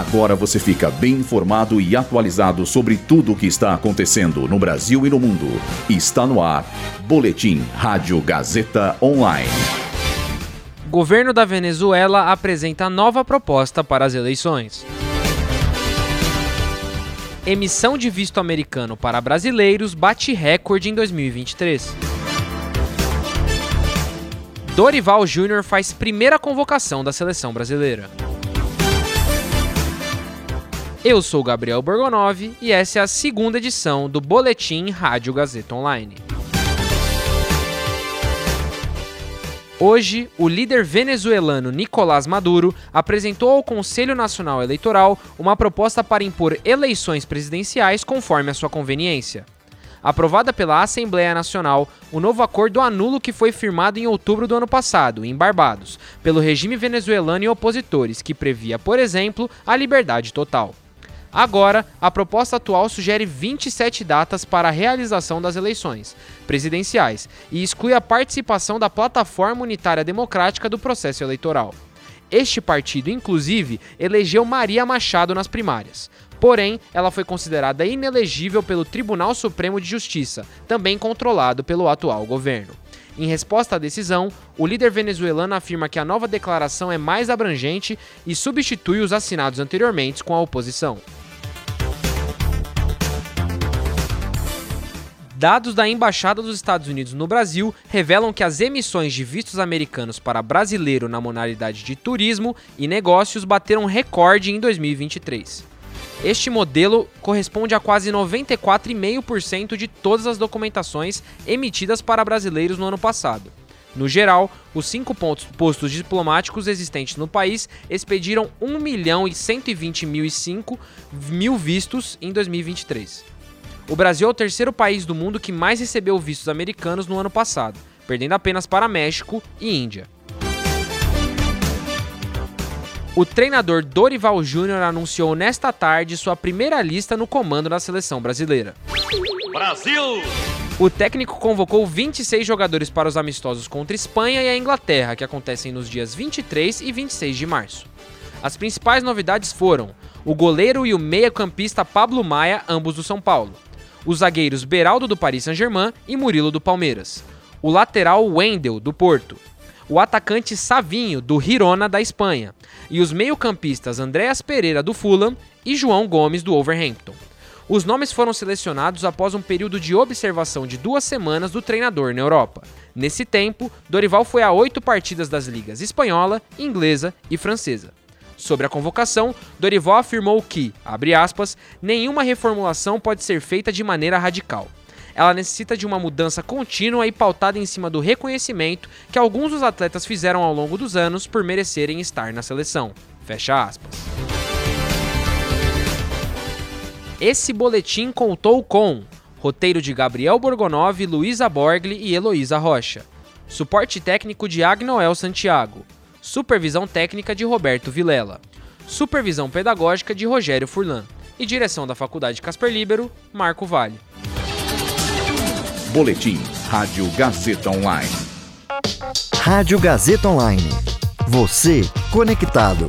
Agora você fica bem informado e atualizado sobre tudo o que está acontecendo no Brasil e no mundo. Está no ar. Boletim Rádio Gazeta Online. Governo da Venezuela apresenta nova proposta para as eleições. Emissão de visto americano para brasileiros bate recorde em 2023. Dorival Júnior faz primeira convocação da seleção brasileira. Eu sou Gabriel Borgonov e essa é a segunda edição do Boletim Rádio Gazeta Online. Hoje, o líder venezuelano Nicolás Maduro apresentou ao Conselho Nacional Eleitoral uma proposta para impor eleições presidenciais conforme a sua conveniência. Aprovada pela Assembleia Nacional, o novo acordo anula o que foi firmado em outubro do ano passado, em Barbados, pelo regime venezuelano e opositores, que previa, por exemplo, a liberdade total. Agora, a proposta atual sugere 27 datas para a realização das eleições presidenciais e exclui a participação da Plataforma Unitária Democrática do processo eleitoral. Este partido, inclusive, elegeu Maria Machado nas primárias. Porém, ela foi considerada inelegível pelo Tribunal Supremo de Justiça, também controlado pelo atual governo. Em resposta à decisão, o líder venezuelano afirma que a nova declaração é mais abrangente e substitui os assinados anteriormente com a oposição. Dados da Embaixada dos Estados Unidos no Brasil revelam que as emissões de vistos americanos para brasileiro na modalidade de turismo e negócios bateram recorde em 2023. Este modelo corresponde a quase 94,5% de todas as documentações emitidas para brasileiros no ano passado. No geral, os cinco postos diplomáticos existentes no país expediram 1 milhão e 120 mil 5 mil vistos em 2023. O Brasil é o terceiro país do mundo que mais recebeu vistos americanos no ano passado, perdendo apenas para México e Índia. O treinador Dorival Júnior anunciou nesta tarde sua primeira lista no comando da seleção brasileira. Brasil! O técnico convocou 26 jogadores para os amistosos contra Espanha e a Inglaterra, que acontecem nos dias 23 e 26 de março. As principais novidades foram o goleiro e o meia-campista Pablo Maia, ambos do São Paulo, os zagueiros Beraldo do Paris Saint-Germain e Murilo do Palmeiras, o lateral Wendel do Porto, o atacante Savinho do Girona da Espanha e os meio-campistas Andréas Pereira do Fulham e João Gomes do Overhampton. Os nomes foram selecionados após um período de observação de duas semanas do treinador na Europa. Nesse tempo, Dorival foi a oito partidas das ligas espanhola, inglesa e francesa. Sobre a convocação, Dorival afirmou que, abre aspas, nenhuma reformulação pode ser feita de maneira radical. Ela necessita de uma mudança contínua e pautada em cima do reconhecimento que alguns dos atletas fizeram ao longo dos anos por merecerem estar na seleção. Fecha aspas. Esse boletim contou com roteiro de Gabriel Borgonov, Luísa Borgli e Heloísa Rocha. Suporte técnico de Agnoel Santiago. Supervisão técnica de Roberto Vilela. Supervisão pedagógica de Rogério Furlan. E direção da Faculdade Casper Libero, Marco Vale. Boletim Rádio Gazeta Online. Rádio Gazeta Online. Você conectado.